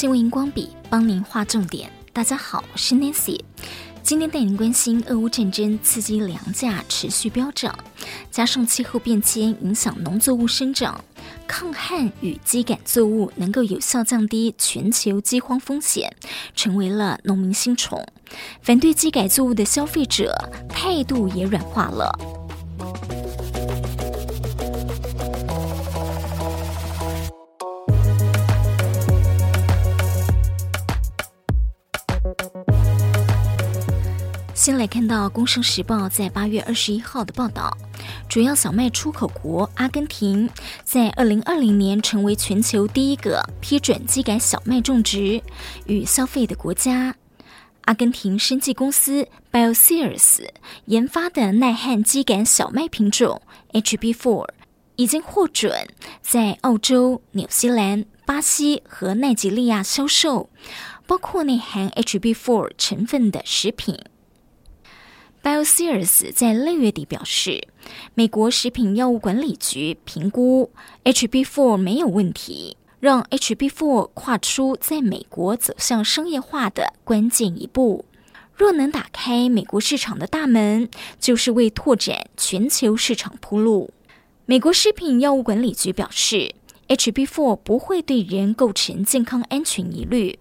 新闻荧光笔帮您画重点。大家好，我是 Nancy，今天带您关心俄乌战争刺激粮价持续飙涨，加上气候变迁影响农作物生长，抗旱与基改作物能够有效降低全球饥荒风险，成为了农民新宠。反对基改作物的消费者态度也软化了。先来看到《工商时报》在八月二十一号的报道，主要小麦出口国阿根廷在二零二零年成为全球第一个批准基改小麦种植与消费的国家。阿根廷生技公司 b i o s e r s 研发的耐旱基改小麦品种 HB4 已经获准在澳洲、纽西兰、巴西和奈及利亚销售，包括内含 HB4 成分的食品。Bioceres 在六月底表示，美国食品药物管理局评估 HB4 没有问题，让 HB4 跨出在美国走向商业化的关键一步。若能打开美国市场的大门，就是为拓展全球市场铺路。美国食品药物管理局表示，HB4 不会对人构成健康安全疑虑。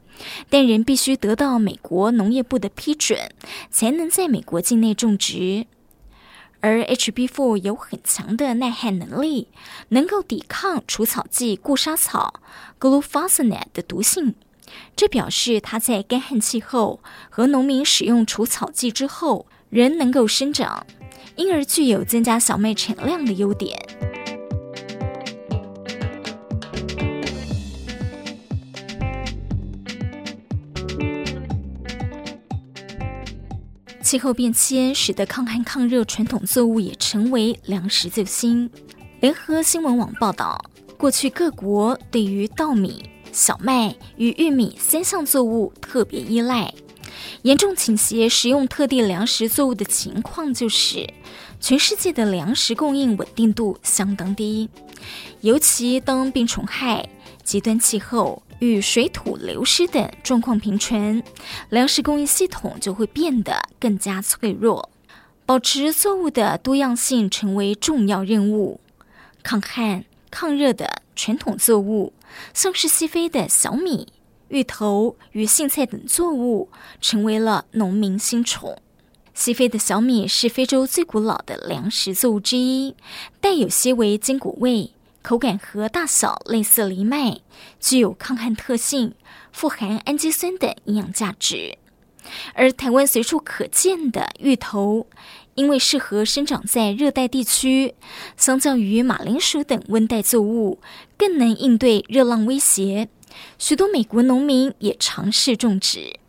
但仍必须得到美国农业部的批准，才能在美国境内种植。而 HB4 有很强的耐旱能力，能够抵抗除草剂固沙草 glufosinate 的毒性。这表示它在干旱气候和农民使用除草剂之后仍能够生长，因而具有增加小麦产量的优点。气候变迁使得抗旱抗热传统作物也成为粮食救星。联合新闻网报道，过去各国对于稻米、小麦与玉米三项作物特别依赖，严重倾斜食用特定粮食作物的情况，就是全世界的粮食供应稳定度相当低。尤其当病虫害、极端气候，与水土流失等状况频传，粮食供应系统就会变得更加脆弱。保持作物的多样性成为重要任务。抗旱抗热的传统作物，像是西非的小米、芋头与苋菜等作物，成为了农民新宠。西非的小米是非洲最古老的粮食作物之一，带有些微坚果味。口感和大小类似藜麦，具有抗旱特性，富含氨基酸等营养价值。而台湾随处可见的芋头，因为适合生长在热带地区，相较于马铃薯等温带作物，更能应对热浪威胁。许多美国农民也尝试种植。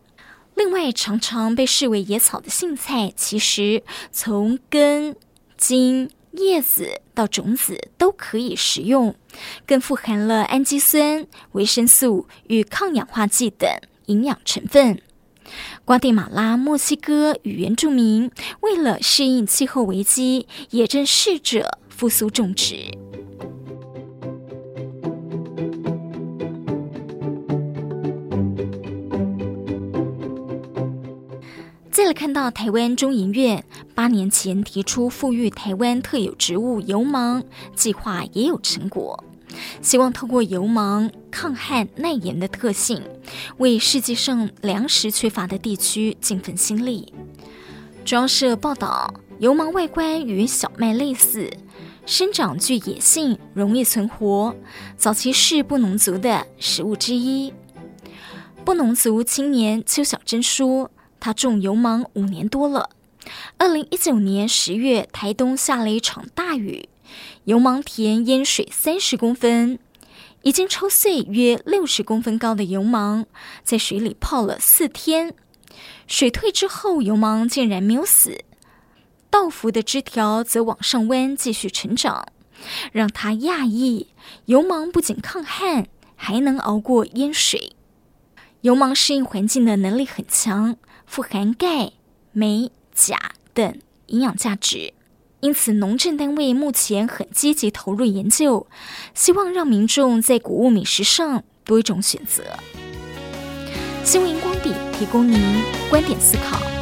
另外，常常被视为野草的杏菜，其实从根、茎。叶子到种子都可以食用，更富含了氨基酸、维生素与抗氧化剂等营养成分。瓜地马拉、墨西哥与原住民为了适应气候危机，也正试着复苏种植。看到台湾中研院八年前提出复育台湾特有植物油芒计划也有成果，希望透过油芒抗旱耐盐的特性，为世界上粮食缺乏的地区尽份心力。中央社报道，油芒外观与小麦类似，生长具野性，容易存活，早期是布农族的食物之一。布农族青年邱小珍说。他种油芒五年多了。二零一九年十月，台东下了一场大雨，油芒田淹水三十公分，已经抽穗约六十公分高的油芒，在水里泡了四天。水退之后，油芒竟然没有死，倒伏的枝条则往上弯，继续成长，让他讶异：油芒不仅抗旱，还能熬过淹水。油芒适应环境的能力很强。富含钙、镁、钾等营养价值，因此农政单位目前很积极投入研究，希望让民众在谷物美食上多一种选择。新闻荧光笔提供您观点思考。